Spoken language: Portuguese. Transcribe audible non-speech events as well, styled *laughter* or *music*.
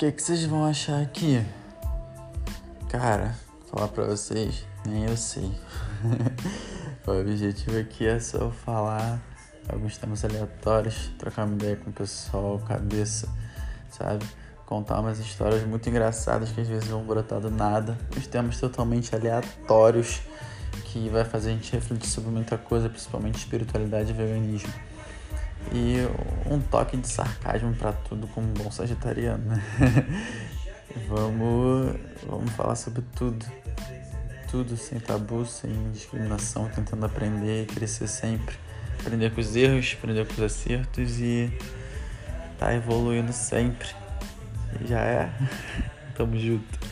que, que vocês vão achar aqui? Cara, falar pra vocês, nem eu sei. *laughs* o objetivo aqui é só falar alguns temas aleatórios, trocar uma ideia com o pessoal, cabeça, sabe? Contar umas histórias muito engraçadas que às vezes vão brotar do nada, uns temas totalmente aleatórios que vai fazer a gente refletir sobre muita coisa, principalmente espiritualidade e veganismo. E um toque de sarcasmo para tudo como um bom sagitariano, *laughs* vamos, vamos falar sobre tudo. Tudo sem tabu, sem discriminação, tentando aprender e crescer sempre. Aprender com os erros, aprender com os acertos e tá evoluindo sempre. Já é. *laughs* Tamo junto.